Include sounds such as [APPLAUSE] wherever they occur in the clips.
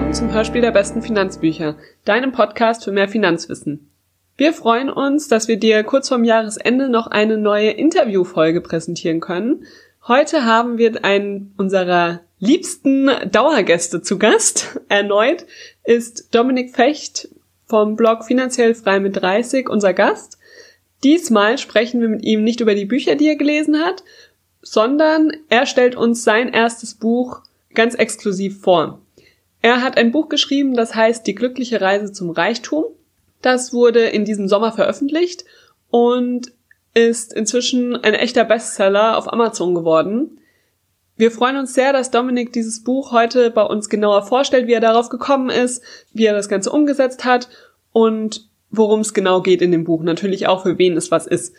willkommen zum Hörspiel der besten Finanzbücher, deinem Podcast für mehr Finanzwissen. Wir freuen uns, dass wir dir kurz vorm Jahresende noch eine neue Interviewfolge präsentieren können. Heute haben wir einen unserer liebsten Dauergäste zu Gast. Erneut ist Dominik Fecht vom Blog Finanziell frei mit 30 unser Gast. Diesmal sprechen wir mit ihm nicht über die Bücher, die er gelesen hat, sondern er stellt uns sein erstes Buch ganz exklusiv vor. Er hat ein Buch geschrieben, das heißt Die glückliche Reise zum Reichtum. Das wurde in diesem Sommer veröffentlicht und ist inzwischen ein echter Bestseller auf Amazon geworden. Wir freuen uns sehr, dass Dominik dieses Buch heute bei uns genauer vorstellt, wie er darauf gekommen ist, wie er das Ganze umgesetzt hat und worum es genau geht in dem Buch. Natürlich auch, für wen es was ist.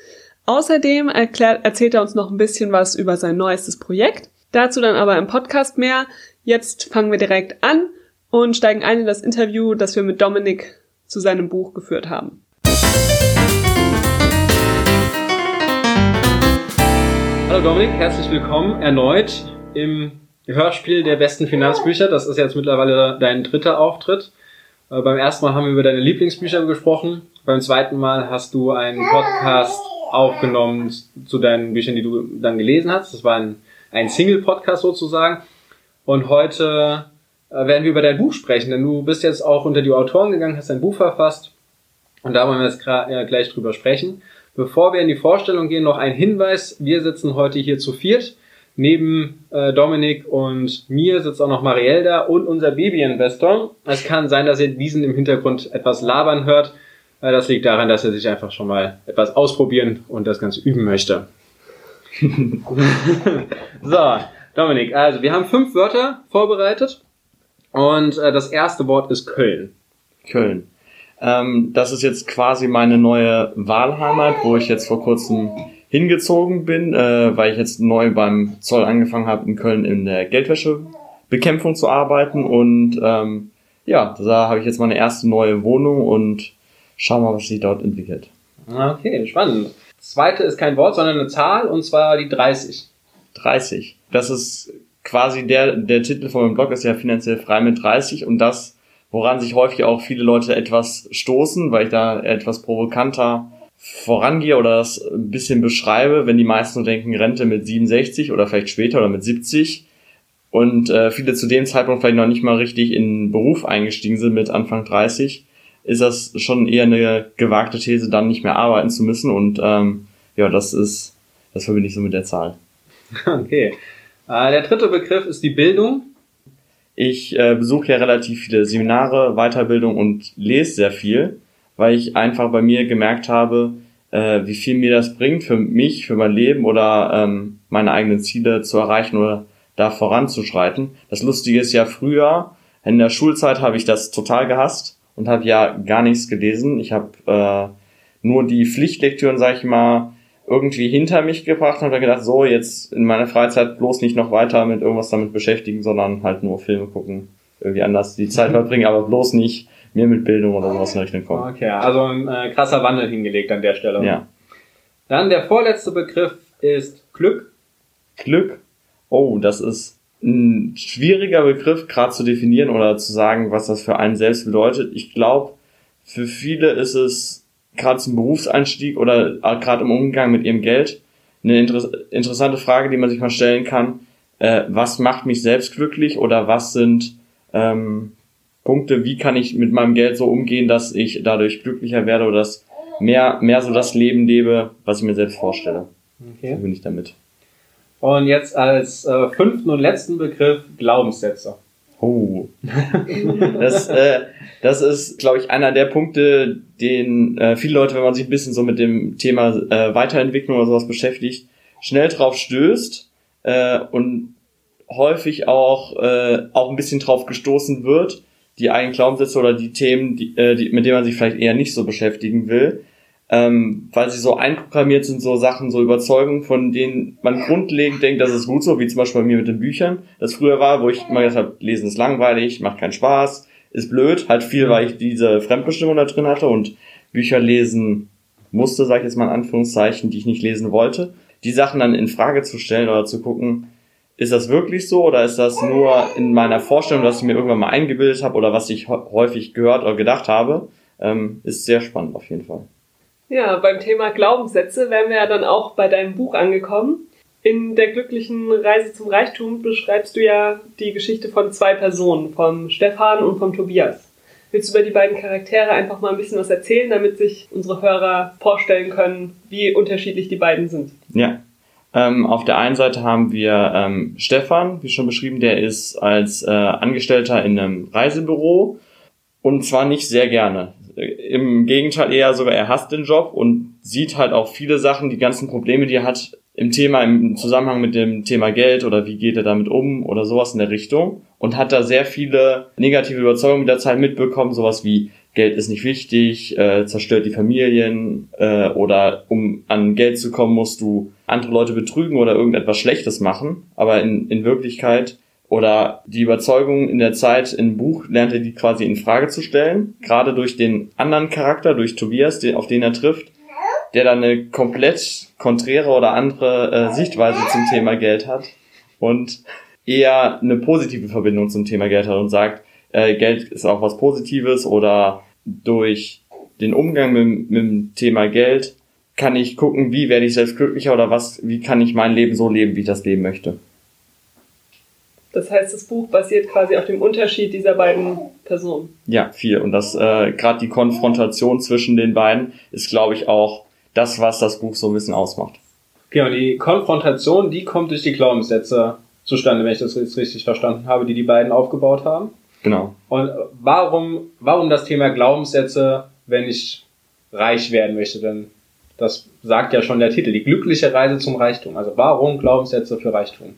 Außerdem erklärt, erzählt er uns noch ein bisschen was über sein neuestes Projekt. Dazu dann aber im Podcast mehr. Jetzt fangen wir direkt an und steigen ein in das Interview, das wir mit Dominik zu seinem Buch geführt haben. Hallo Dominik, herzlich willkommen erneut im Hörspiel der besten Finanzbücher. Das ist jetzt mittlerweile dein dritter Auftritt. Äh, beim ersten Mal haben wir über deine Lieblingsbücher gesprochen. Beim zweiten Mal hast du einen Podcast aufgenommen zu deinen Büchern, die du dann gelesen hast. Das war ein, ein Single-Podcast sozusagen. Und heute äh, werden wir über dein Buch sprechen, denn du bist jetzt auch unter die Autoren gegangen, hast ein Buch verfasst. Und da wollen wir jetzt äh, gleich drüber sprechen. Bevor wir in die Vorstellung gehen, noch ein Hinweis. Wir sitzen heute hier zu viert. Neben äh, Dominik und mir sitzt auch noch Marielle da und unser Baby-Investor. Es kann sein, dass ihr diesen im Hintergrund etwas labern hört. Äh, das liegt daran, dass er sich einfach schon mal etwas ausprobieren und das Ganze üben möchte. [LAUGHS] [LAUGHS] so, Dominik, also wir haben fünf Wörter vorbereitet und äh, das erste Wort ist Köln. Köln. Ähm, das ist jetzt quasi meine neue Wahlheimat, wo ich jetzt vor kurzem hingezogen bin, äh, weil ich jetzt neu beim Zoll angefangen habe, in Köln in der Geldwäschebekämpfung zu arbeiten. Und ähm, ja, da habe ich jetzt meine erste neue Wohnung und schau mal, was sich dort entwickelt. Okay, spannend. Das zweite ist kein Wort, sondern eine Zahl, und zwar die 30. 30. Das ist quasi der, der Titel von meinem Blog ist ja finanziell frei mit 30 und das, woran sich häufig auch viele Leute etwas stoßen, weil ich da etwas provokanter vorangehe oder das ein bisschen beschreibe, wenn die meisten denken, Rente mit 67 oder vielleicht später oder mit 70 und äh, viele zu dem Zeitpunkt vielleicht noch nicht mal richtig in Beruf eingestiegen sind mit Anfang 30, ist das schon eher eine gewagte These, dann nicht mehr arbeiten zu müssen. Und ähm, ja, das ist, das verbinde ich so mit der Zahl. [LAUGHS] Okay. Äh, der dritte Begriff ist die Bildung. Ich äh, besuche ja relativ viele Seminare, Weiterbildung und lese sehr viel, weil ich einfach bei mir gemerkt habe, äh, wie viel mir das bringt für mich, für mein Leben oder ähm, meine eigenen Ziele zu erreichen oder da voranzuschreiten. Das Lustige ist ja früher, in der Schulzeit habe ich das total gehasst und habe ja gar nichts gelesen. Ich habe äh, nur die Pflichtlektüren, sag ich mal, irgendwie hinter mich gebracht und habe gedacht, so jetzt in meiner Freizeit bloß nicht noch weiter mit irgendwas damit beschäftigen, sondern halt nur Filme gucken, irgendwie anders die Zeit mhm. verbringen, aber bloß nicht mir mit Bildung oder sowas in Rechnung kommen. Okay, also ein äh, krasser Wandel hingelegt an der Stelle. Ja. Dann der vorletzte Begriff ist Glück. Glück. Oh, das ist ein schwieriger Begriff, gerade zu definieren oder zu sagen, was das für einen selbst bedeutet. Ich glaube, für viele ist es gerade zum Berufseinstieg oder gerade im Umgang mit ihrem Geld eine inter interessante Frage, die man sich mal stellen kann. Äh, was macht mich selbst glücklich oder was sind ähm, Punkte, wie kann ich mit meinem Geld so umgehen, dass ich dadurch glücklicher werde oder dass mehr, mehr so das Leben lebe, was ich mir selbst vorstelle. Okay. So bin ich damit. Und jetzt als äh, fünften und letzten Begriff Glaubenssätze. Oh. [LAUGHS] das, äh, das ist, glaube ich, einer der Punkte, den äh, viele Leute, wenn man sich ein bisschen so mit dem Thema äh, Weiterentwicklung oder sowas beschäftigt, schnell drauf stößt äh, und häufig auch, äh, auch ein bisschen drauf gestoßen wird, die eigenen Glaubenssätze oder die Themen, die, äh, die, mit denen man sich vielleicht eher nicht so beschäftigen will ähm, weil sie so einprogrammiert sind, so Sachen, so Überzeugungen, von denen man grundlegend denkt, das ist gut so, wie zum Beispiel bei mir mit den Büchern, das früher war, wo ich immer gesagt habe, lesen ist langweilig, macht keinen Spaß, ist blöd, halt viel, weil ich diese Fremdbestimmung da drin hatte und Bücher lesen musste, sage ich jetzt mal in Anführungszeichen, die ich nicht lesen wollte, die Sachen dann in Frage zu stellen oder zu gucken, ist das wirklich so oder ist das nur in meiner Vorstellung, was ich mir irgendwann mal eingebildet habe oder was ich häufig gehört oder gedacht habe? Ähm, ist sehr spannend auf jeden Fall. Ja, beim Thema Glaubenssätze wären wir ja dann auch bei deinem Buch angekommen. In der glücklichen Reise zum Reichtum beschreibst du ja die Geschichte von zwei Personen, vom Stefan und vom Tobias. Willst du über die beiden Charaktere einfach mal ein bisschen was erzählen, damit sich unsere Hörer vorstellen können, wie unterschiedlich die beiden sind? Ja. Ähm, auf der einen Seite haben wir ähm, Stefan, wie schon beschrieben, der ist als äh, Angestellter in einem Reisebüro und zwar nicht sehr gerne. Im Gegenteil eher sogar, er hasst den Job und sieht halt auch viele Sachen, die ganzen Probleme, die er hat, im Thema, im Zusammenhang mit dem Thema Geld oder wie geht er damit um oder sowas in der Richtung und hat da sehr viele negative Überzeugungen mit der Zeit mitbekommen, sowas wie Geld ist nicht wichtig, äh, zerstört die Familien äh, oder um an Geld zu kommen, musst du andere Leute betrügen oder irgendetwas Schlechtes machen. Aber in, in Wirklichkeit oder die Überzeugung in der Zeit im Buch lernt er die quasi in Frage zu stellen, gerade durch den anderen Charakter, durch Tobias, den, auf den er trifft, der dann eine komplett konträre oder andere äh, Sichtweise zum Thema Geld hat und eher eine positive Verbindung zum Thema Geld hat und sagt, äh, Geld ist auch was Positives oder durch den Umgang mit, mit dem Thema Geld kann ich gucken, wie werde ich selbst glücklicher oder was, wie kann ich mein Leben so leben, wie ich das leben möchte. Das heißt, das Buch basiert quasi auf dem Unterschied dieser beiden Personen. Ja, viel. Und das äh, gerade die Konfrontation zwischen den beiden ist, glaube ich, auch das, was das Buch so ein bisschen ausmacht. Genau, die Konfrontation, die kommt durch die Glaubenssätze zustande, wenn ich das jetzt richtig verstanden habe, die die beiden aufgebaut haben. Genau. Und warum, warum das Thema Glaubenssätze, wenn ich reich werden möchte? Denn das sagt ja schon der Titel, die glückliche Reise zum Reichtum. Also warum Glaubenssätze für Reichtum?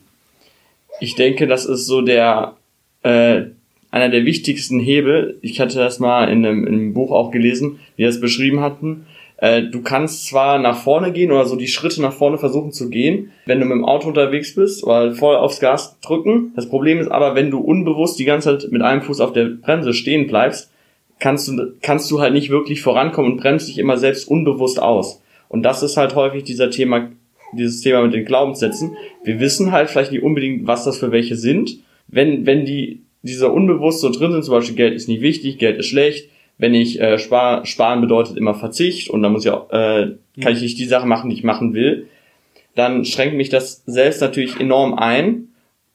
Ich denke, das ist so der äh, einer der wichtigsten Hebel. Ich hatte das mal in einem, in einem Buch auch gelesen, die das beschrieben hatten. Äh, du kannst zwar nach vorne gehen oder so die Schritte nach vorne versuchen zu gehen, wenn du mit dem Auto unterwegs bist oder voll aufs Gas drücken. Das Problem ist aber, wenn du unbewusst die ganze Zeit mit einem Fuß auf der Bremse stehen bleibst, kannst du, kannst du halt nicht wirklich vorankommen und bremst dich immer selbst unbewusst aus. Und das ist halt häufig dieser Thema, dieses Thema mit den Glaubenssätzen. Wir wissen halt vielleicht nicht unbedingt, was das für welche sind. Wenn, wenn die, dieser unbewusst so drin sind, zum Beispiel Geld ist nicht wichtig, Geld ist schlecht, wenn ich äh, spar, sparen bedeutet immer Verzicht und dann muss ich auch, äh, kann ich nicht die Sache machen, die ich machen will, dann schränkt mich das selbst natürlich enorm ein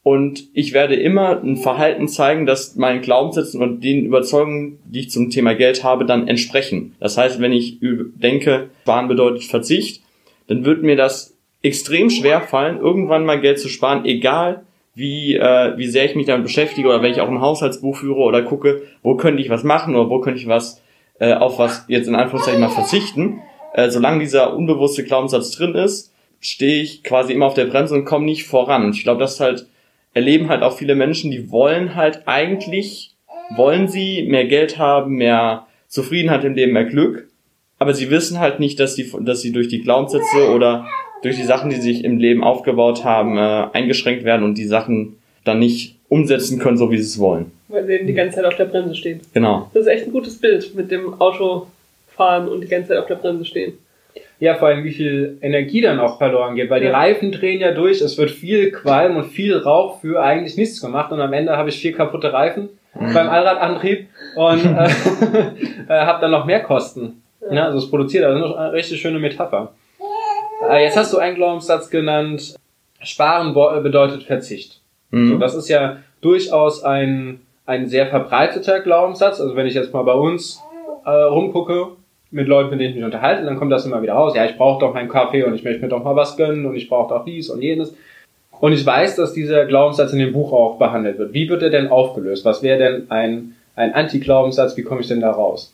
und ich werde immer ein Verhalten zeigen, das meinen Glaubenssätzen und den Überzeugungen, die ich zum Thema Geld habe, dann entsprechen. Das heißt, wenn ich denke, sparen bedeutet Verzicht, dann wird mir das extrem schwer fallen, irgendwann mal Geld zu sparen, egal wie, äh, wie sehr ich mich damit beschäftige oder wenn ich auch ein Haushaltsbuch führe oder gucke, wo könnte ich was machen oder wo könnte ich was äh, auf was jetzt in Anführungszeichen mal verzichten. Äh, solange dieser unbewusste Glaubenssatz drin ist, stehe ich quasi immer auf der Bremse und komme nicht voran. Und ich glaube, das halt erleben halt auch viele Menschen, die wollen halt eigentlich, wollen sie mehr Geld haben, mehr Zufriedenheit im Leben, mehr Glück, aber sie wissen halt nicht, dass sie, dass sie durch die Glaubenssätze oder durch die Sachen, die sich im Leben aufgebaut haben, äh, eingeschränkt werden und die Sachen dann nicht umsetzen können, so wie sie es wollen. Weil sie eben die ganze Zeit auf der Bremse stehen. Genau. Das ist echt ein gutes Bild mit dem Auto fahren und die ganze Zeit auf der Bremse stehen. Ja, vor allem wie viel Energie dann auch verloren geht, weil ja. die Reifen drehen ja durch, es wird viel Qualm und viel Rauch für eigentlich nichts gemacht und am Ende habe ich vier kaputte Reifen mhm. beim Allradantrieb und äh, [LAUGHS] äh, habe dann noch mehr Kosten. Ja. ja. also es produziert also eine richtig schöne Metapher. Äh, jetzt hast du einen Glaubenssatz genannt, Sparen bedeutet Verzicht. Mhm. So, das ist ja durchaus ein, ein sehr verbreiteter Glaubenssatz. Also wenn ich jetzt mal bei uns äh, rumgucke, mit Leuten, mit denen ich mich unterhalte, dann kommt das immer wieder raus. Ja, ich brauche doch meinen Kaffee und ich möchte mir doch mal was gönnen und ich brauche doch dies und jenes. Und ich weiß, dass dieser Glaubenssatz in dem Buch auch behandelt wird. Wie wird er denn aufgelöst? Was wäre denn ein, ein Anti-Glaubenssatz? Wie komme ich denn da raus?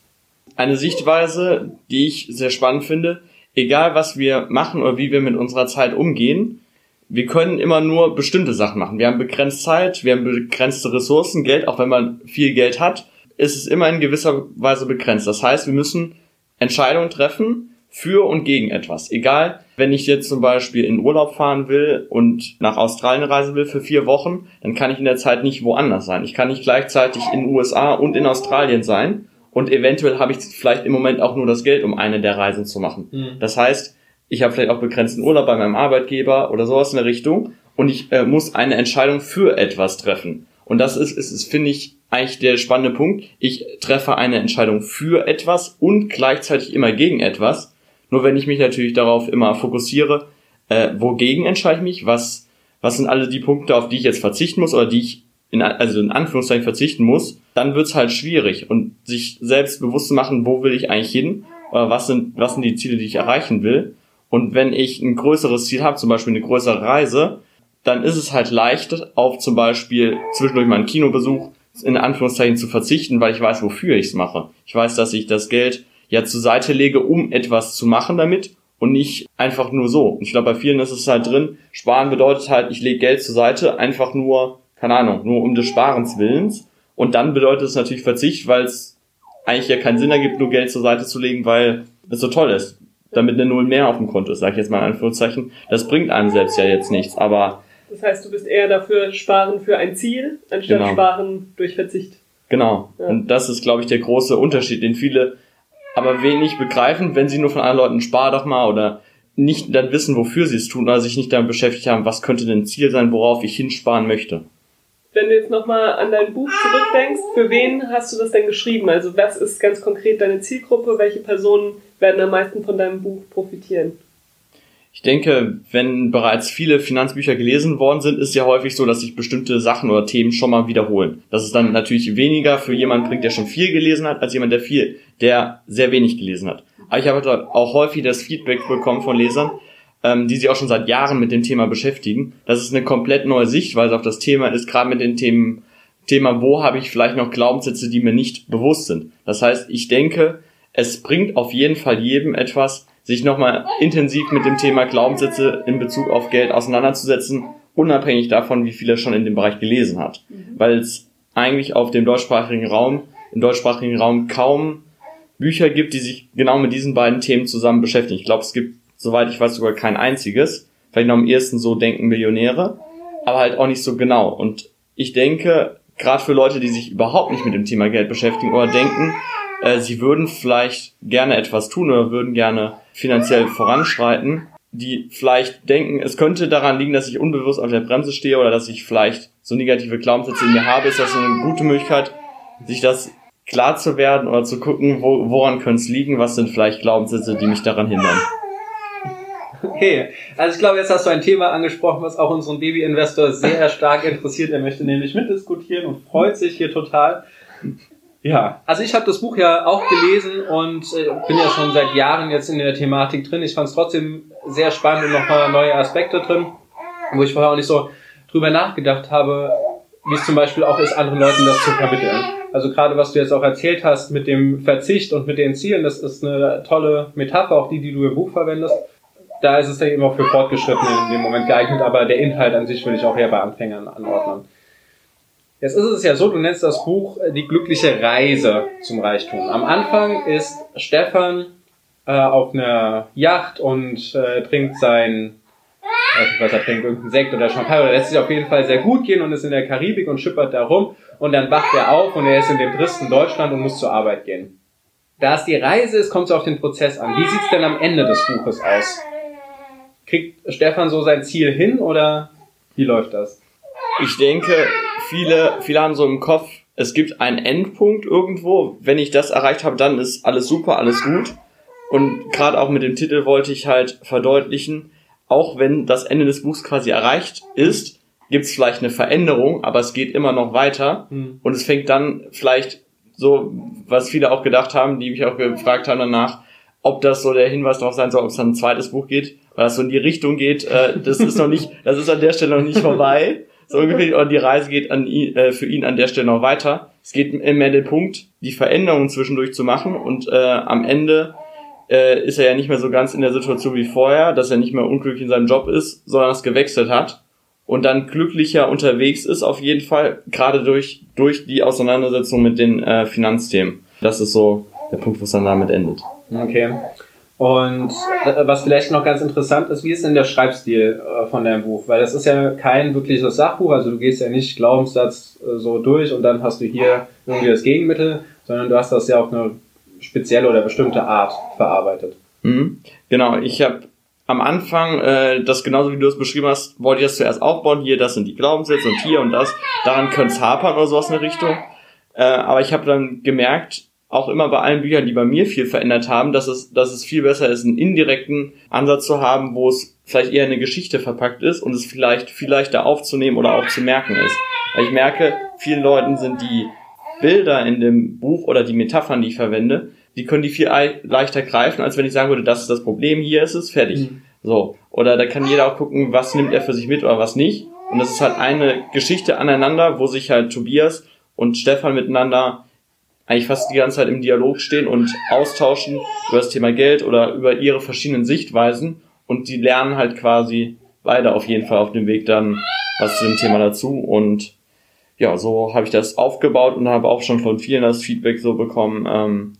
Eine Sichtweise, die ich sehr spannend finde, egal was wir machen oder wie wir mit unserer Zeit umgehen, wir können immer nur bestimmte Sachen machen. Wir haben begrenzt Zeit, wir haben begrenzte Ressourcen, Geld, auch wenn man viel Geld hat, ist es immer in gewisser Weise begrenzt. Das heißt, wir müssen Entscheidungen treffen für und gegen etwas. Egal, wenn ich jetzt zum Beispiel in Urlaub fahren will und nach Australien reisen will für vier Wochen, dann kann ich in der Zeit nicht woanders sein. Ich kann nicht gleichzeitig in den USA und in Australien sein und eventuell habe ich vielleicht im Moment auch nur das Geld, um eine der Reisen zu machen. Mhm. Das heißt, ich habe vielleicht auch begrenzten Urlaub bei meinem Arbeitgeber oder sowas in der Richtung und ich äh, muss eine Entscheidung für etwas treffen. Und das ist, ist, ist finde ich, eigentlich der spannende Punkt. Ich treffe eine Entscheidung für etwas und gleichzeitig immer gegen etwas. Nur wenn ich mich natürlich darauf immer fokussiere, äh, wogegen entscheide ich mich, was, was sind alle die Punkte, auf die ich jetzt verzichten muss oder die ich in, also in Anführungszeichen verzichten muss, dann wird's halt schwierig und sich selbst bewusst zu machen, wo will ich eigentlich hin oder was sind, was sind die Ziele, die ich erreichen will. Und wenn ich ein größeres Ziel habe, zum Beispiel eine größere Reise, dann ist es halt leicht, auf zum Beispiel zwischendurch mal einen Kinobesuch in Anführungszeichen zu verzichten, weil ich weiß, wofür ich es mache. Ich weiß, dass ich das Geld ja zur Seite lege, um etwas zu machen damit und nicht einfach nur so. Und ich glaube, bei vielen ist es halt drin, sparen bedeutet halt, ich lege Geld zur Seite, einfach nur, keine Ahnung, nur um des Sparens Willens. Und dann bedeutet es natürlich Verzicht, weil es eigentlich ja keinen Sinn ergibt, nur Geld zur Seite zu legen, weil es so toll ist. Damit eine Null mehr auf dem Konto ist, sage ich jetzt mal in Anführungszeichen. Das bringt einem selbst ja jetzt nichts, aber das heißt, du bist eher dafür sparen für ein Ziel, anstatt genau. sparen durch Verzicht. Genau. Ja. Und das ist, glaube ich, der große Unterschied, den viele aber wenig begreifen, wenn sie nur von anderen Leuten spar doch mal oder nicht dann wissen, wofür sie es tun oder sich nicht damit beschäftigt haben, was könnte denn ein Ziel sein, worauf ich hinsparen möchte. Wenn du jetzt nochmal an dein Buch zurückdenkst, für wen hast du das denn geschrieben? Also was ist ganz konkret deine Zielgruppe? Welche Personen werden am meisten von deinem Buch profitieren? Ich denke, wenn bereits viele Finanzbücher gelesen worden sind, ist ja häufig so, dass sich bestimmte Sachen oder Themen schon mal wiederholen. Das ist dann natürlich weniger für jemanden bringt, der schon viel gelesen hat, als jemand, der viel, der sehr wenig gelesen hat. Aber ich habe auch häufig das Feedback bekommen von Lesern, ähm, die sich auch schon seit Jahren mit dem Thema beschäftigen. Das ist eine komplett neue Sichtweise auf das Thema ist, gerade mit den Themen, Thema, wo habe ich vielleicht noch Glaubenssätze, die mir nicht bewusst sind. Das heißt, ich denke, es bringt auf jeden Fall jedem etwas, sich nochmal intensiv mit dem Thema Glaubenssätze in Bezug auf Geld auseinanderzusetzen, unabhängig davon, wie viel er schon in dem Bereich gelesen hat. Mhm. Weil es eigentlich auf dem deutschsprachigen Raum, im deutschsprachigen Raum kaum Bücher gibt, die sich genau mit diesen beiden Themen zusammen beschäftigen. Ich glaube, es gibt, soweit ich weiß, sogar kein einziges. Vielleicht noch am ehesten so denken Millionäre, aber halt auch nicht so genau. Und ich denke, gerade für Leute, die sich überhaupt nicht mit dem Thema Geld beschäftigen oder denken, äh, sie würden vielleicht gerne etwas tun oder würden gerne finanziell voranschreiten, die vielleicht denken, es könnte daran liegen, dass ich unbewusst auf der Bremse stehe oder dass ich vielleicht so negative Glaubenssätze in mir habe, ist das so eine gute Möglichkeit, sich das klar zu werden oder zu gucken, wo, woran könnte es liegen, was sind vielleicht Glaubenssätze, die mich daran hindern. Okay, also ich glaube, jetzt hast du ein Thema angesprochen, was auch unseren Baby-Investor sehr stark interessiert. Er möchte nämlich mitdiskutieren und freut sich hier total. Ja, also ich habe das Buch ja auch gelesen und äh, bin ja schon seit Jahren jetzt in der Thematik drin. Ich fand es trotzdem sehr spannend und nochmal neue Aspekte drin, wo ich vorher auch nicht so drüber nachgedacht habe, wie es zum Beispiel auch ist, anderen Leuten das zu vermitteln. Also gerade was du jetzt auch erzählt hast mit dem Verzicht und mit den Zielen, das ist eine tolle Metapher, auch die, die du im Buch verwendest. Da ist es dann eben auch für Fortgeschrittene in dem Moment geeignet, aber der Inhalt an sich würde ich auch eher bei Anfängern anordnen. Jetzt ist es ja so, du nennst das Buch äh, die glückliche Reise zum Reichtum. Am Anfang ist Stefan äh, auf einer Yacht und äh, trinkt sein, weiß nicht was er trinkt, irgendeinen Sekt oder Champagner, oder lässt sich auf jeden Fall sehr gut gehen und ist in der Karibik und schippert da rum und dann wacht er auf und er ist in dem tristen Deutschland und muss zur Arbeit gehen. Da es die Reise ist, kommt es auf den Prozess an. Wie sieht's denn am Ende des Buches aus? Kriegt Stefan so sein Ziel hin oder wie läuft das? Ich denke, viele, viele haben so im Kopf, es gibt einen Endpunkt irgendwo. Wenn ich das erreicht habe, dann ist alles super, alles gut. Und gerade auch mit dem Titel wollte ich halt verdeutlichen, auch wenn das Ende des Buchs quasi erreicht ist, gibt es vielleicht eine Veränderung, aber es geht immer noch weiter. Mhm. Und es fängt dann vielleicht so, was viele auch gedacht haben, die mich auch gefragt haben danach, ob das so der Hinweis darauf sein soll, ob es dann ein zweites Buch geht, das so in die Richtung geht, äh, das ist noch nicht, das ist an der Stelle noch nicht vorbei. So ungefähr, und die Reise geht an äh, für ihn an der Stelle noch weiter. Es geht mehr den Punkt, die Veränderungen zwischendurch zu machen und äh, am Ende äh, ist er ja nicht mehr so ganz in der Situation wie vorher, dass er nicht mehr unglücklich in seinem Job ist, sondern es gewechselt hat und dann glücklicher unterwegs ist auf jeden Fall, gerade durch, durch die Auseinandersetzung mit den äh, Finanzthemen. Das ist so der Punkt, wo es dann damit endet. Okay. Und äh, was vielleicht noch ganz interessant ist, wie ist denn der Schreibstil äh, von deinem Buch? Weil das ist ja kein wirkliches Sachbuch, also du gehst ja nicht Glaubenssatz äh, so durch und dann hast du hier irgendwie das Gegenmittel, sondern du hast das ja auf eine spezielle oder bestimmte Art verarbeitet. Mhm. Genau, ich habe am Anfang, äh, das genauso wie du es beschrieben hast, wollte ich das zuerst aufbauen, hier, das sind die Glaubenssätze und hier und das, daran könnte es hapern oder sowas in der Richtung. Äh, aber ich habe dann gemerkt, auch immer bei allen Büchern, die bei mir viel verändert haben, dass es, dass es viel besser ist, einen indirekten Ansatz zu haben, wo es vielleicht eher eine Geschichte verpackt ist und es vielleicht viel leichter aufzunehmen oder auch zu merken ist. Weil ich merke, vielen Leuten sind die Bilder in dem Buch oder die Metaphern, die ich verwende, die können die viel leichter greifen, als wenn ich sagen würde, das ist das Problem, hier ist es, fertig. Mhm. So. Oder da kann jeder auch gucken, was nimmt er für sich mit oder was nicht. Und das ist halt eine Geschichte aneinander, wo sich halt Tobias und Stefan miteinander eigentlich fast die ganze Zeit im Dialog stehen und austauschen über das Thema Geld oder über ihre verschiedenen Sichtweisen. Und die lernen halt quasi beide auf jeden Fall auf dem Weg dann was zu dem Thema dazu. Und ja, so habe ich das aufgebaut und habe auch schon von vielen das Feedback so bekommen, ähm,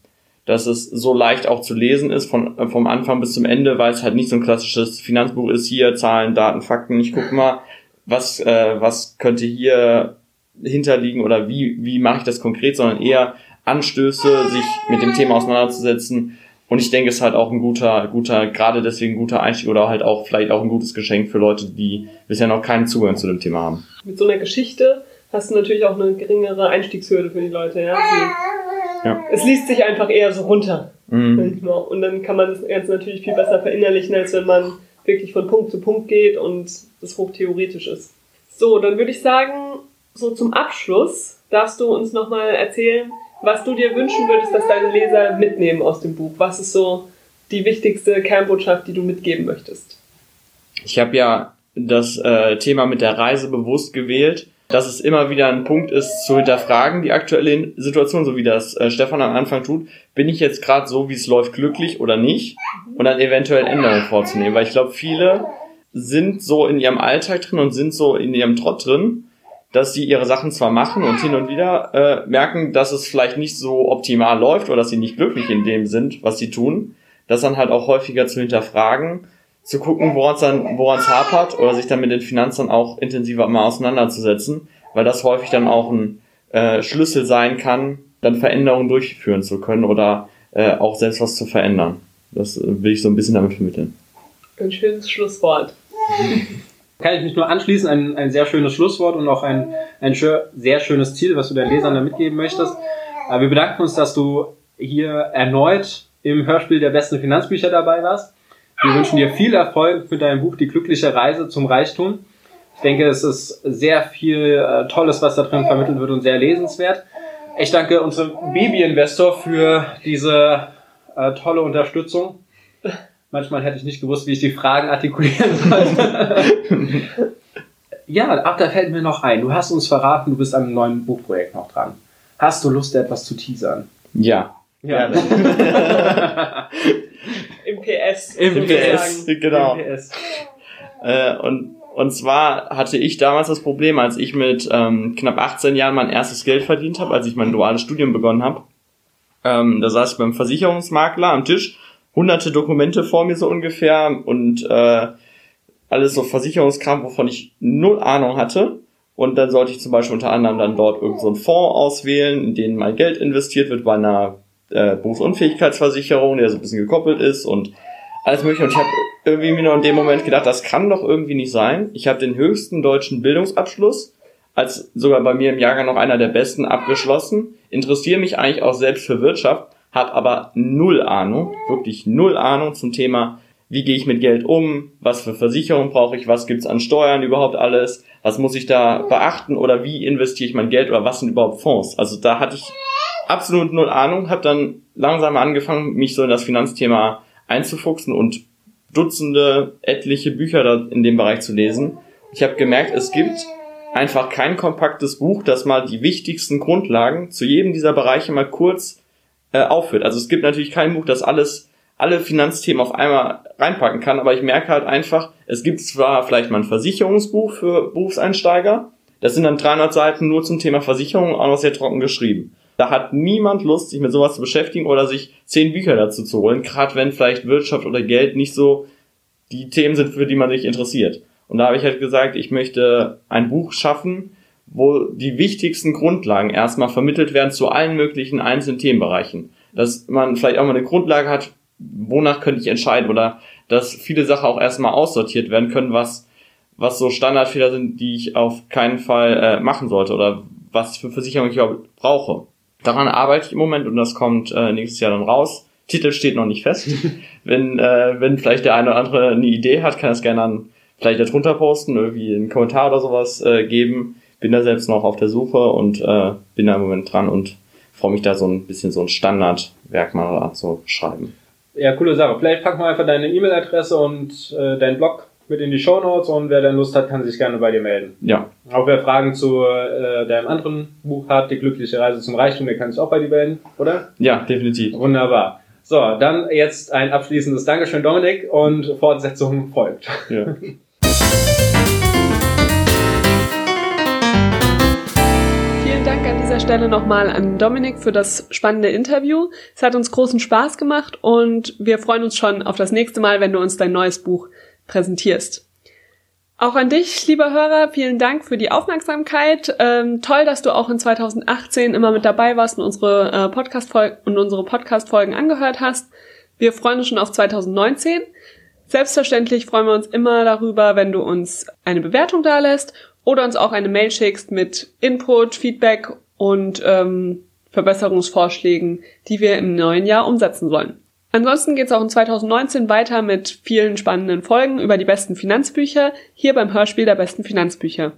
dass es so leicht auch zu lesen ist, von, äh, vom Anfang bis zum Ende, weil es halt nicht so ein klassisches Finanzbuch ist, hier Zahlen, Daten, Fakten, ich guck mal, was, äh, was könnte hier hinterliegen oder wie, wie mache ich das konkret, sondern eher Anstöße, sich mit dem Thema auseinanderzusetzen. Und ich denke, es ist halt auch ein guter, guter, gerade deswegen ein guter Einstieg oder halt auch vielleicht auch ein gutes Geschenk für Leute, die bisher noch keinen Zugang zu dem Thema haben. Mit so einer Geschichte hast du natürlich auch eine geringere Einstiegshürde für die Leute, ja. Sie, ja. Es liest sich einfach eher so runter. Mhm. Und dann kann man das Ganze natürlich viel besser verinnerlichen, als wenn man wirklich von Punkt zu Punkt geht und das hochtheoretisch ist. So, dann würde ich sagen, so zum Abschluss darfst du uns nochmal erzählen, was du dir wünschen würdest, dass deine Leser mitnehmen aus dem Buch. Was ist so die wichtigste Kernbotschaft, die du mitgeben möchtest? Ich habe ja das äh, Thema mit der Reise bewusst gewählt, dass es immer wieder ein Punkt ist, zu hinterfragen, die aktuelle Situation, so wie das äh, Stefan am Anfang tut. Bin ich jetzt gerade so, wie es läuft, glücklich oder nicht? Und dann eventuell Änderungen vorzunehmen. Weil ich glaube, viele sind so in ihrem Alltag drin und sind so in ihrem Trott drin dass sie ihre Sachen zwar machen und hin und wieder äh, merken, dass es vielleicht nicht so optimal läuft oder dass sie nicht glücklich in dem sind, was sie tun, das dann halt auch häufiger zu hinterfragen, zu gucken, woran es dann, woran es hapert oder sich dann mit den Finanzen auch intensiver mal auseinanderzusetzen, weil das häufig dann auch ein äh, Schlüssel sein kann, dann Veränderungen durchführen zu können oder äh, auch selbst was zu verändern. Das äh, will ich so ein bisschen damit vermitteln. Ein schönes Schlusswort. [LAUGHS] Kann ich mich nur anschließen, ein, ein sehr schönes Schlusswort und auch ein, ein sehr schönes Ziel, was du deinen Lesern da mitgeben möchtest. Aber wir bedanken uns, dass du hier erneut im Hörspiel der besten Finanzbücher dabei warst. Wir wünschen dir viel Erfolg mit deinem Buch Die glückliche Reise zum Reichtum. Ich denke, es ist sehr viel äh, Tolles, was da drin vermittelt wird und sehr lesenswert. Ich danke unserem Baby-Investor für diese äh, tolle Unterstützung. Manchmal hätte ich nicht gewusst, wie ich die Fragen artikulieren sollte. [LAUGHS] ja, ach, da fällt mir noch ein. Du hast uns verraten, du bist an einem neuen Buchprojekt noch dran. Hast du Lust, etwas zu teasern? Ja. Ja. [LAUGHS] Im PS. Im PS, genau. Im PS. Äh, und, und zwar hatte ich damals das Problem, als ich mit ähm, knapp 18 Jahren mein erstes Geld verdient habe, als ich mein duales Studium begonnen habe. Ähm, da saß ich beim Versicherungsmakler am Tisch hunderte Dokumente vor mir so ungefähr und äh, alles so Versicherungskram, wovon ich null Ahnung hatte. Und dann sollte ich zum Beispiel unter anderem dann dort irgendeinen so Fonds auswählen, in den mein Geld investiert wird bei einer äh, Berufsunfähigkeitsversicherung, der so ein bisschen gekoppelt ist und alles mögliche. Und ich habe irgendwie mir noch in dem Moment gedacht, das kann doch irgendwie nicht sein. Ich habe den höchsten deutschen Bildungsabschluss, als sogar bei mir im Jahrgang noch einer der besten abgeschlossen, interessiere mich eigentlich auch selbst für Wirtschaft habe aber null Ahnung, wirklich null Ahnung zum Thema, wie gehe ich mit Geld um, was für Versicherungen brauche ich, was gibt's an Steuern überhaupt alles, was muss ich da beachten oder wie investiere ich mein Geld oder was sind überhaupt Fonds. Also da hatte ich absolut null Ahnung, habe dann langsam angefangen, mich so in das Finanzthema einzufuchsen und Dutzende, etliche Bücher in dem Bereich zu lesen. Ich habe gemerkt, es gibt einfach kein kompaktes Buch, das mal die wichtigsten Grundlagen zu jedem dieser Bereiche mal kurz äh. Also es gibt natürlich kein Buch, das alles, alle Finanzthemen auf einmal reinpacken kann, aber ich merke halt einfach, es gibt zwar vielleicht mal ein Versicherungsbuch für Berufseinsteiger, das sind dann 300 Seiten nur zum Thema Versicherung, auch noch sehr trocken geschrieben. Da hat niemand Lust, sich mit sowas zu beschäftigen oder sich zehn Bücher dazu zu holen, gerade wenn vielleicht Wirtschaft oder Geld nicht so die Themen sind, für die man sich interessiert. Und da habe ich halt gesagt, ich möchte ein Buch schaffen, wo die wichtigsten Grundlagen erstmal vermittelt werden zu allen möglichen einzelnen Themenbereichen. Dass man vielleicht auch mal eine Grundlage hat, wonach könnte ich entscheiden oder dass viele Sachen auch erstmal aussortiert werden können, was, was so Standardfehler sind, die ich auf keinen Fall äh, machen sollte oder was für Versicherung ich überhaupt brauche. Daran arbeite ich im Moment und das kommt äh, nächstes Jahr dann raus. Titel steht noch nicht fest. [LAUGHS] wenn, äh, wenn vielleicht der eine oder andere eine Idee hat, kann es gerne dann vielleicht darunter posten, irgendwie einen Kommentar oder sowas äh, geben. Bin da selbst noch auf der Suche und äh, bin da im Moment dran und freue mich da so ein bisschen so ein Standardwerk mal zu schreiben. Ja, coole Sache. Vielleicht packen wir einfach deine E-Mail-Adresse und äh, deinen Blog mit in die Show Notes und wer dann Lust hat, kann sich gerne bei dir melden. Ja. Auch wer Fragen zu äh, deinem anderen Buch hat, die glückliche Reise zum Reichtum, der kann sich auch bei dir melden, oder? Ja, definitiv. Wunderbar. So, dann jetzt ein abschließendes Dankeschön, Dominik, und Fortsetzung folgt. Ja. [LAUGHS] dieser Stelle nochmal an Dominik für das spannende Interview. Es hat uns großen Spaß gemacht und wir freuen uns schon auf das nächste Mal, wenn du uns dein neues Buch präsentierst. Auch an dich, lieber Hörer, vielen Dank für die Aufmerksamkeit. Ähm, toll, dass du auch in 2018 immer mit dabei warst und unsere äh, Podcast und unsere Podcast-Folgen angehört hast. Wir freuen uns schon auf 2019. Selbstverständlich freuen wir uns immer darüber, wenn du uns eine Bewertung dalässt oder uns auch eine Mail schickst mit Input, Feedback und ähm, Verbesserungsvorschlägen, die wir im neuen Jahr umsetzen sollen. Ansonsten geht es auch in 2019 weiter mit vielen spannenden Folgen über die besten Finanzbücher hier beim Hörspiel der besten Finanzbücher.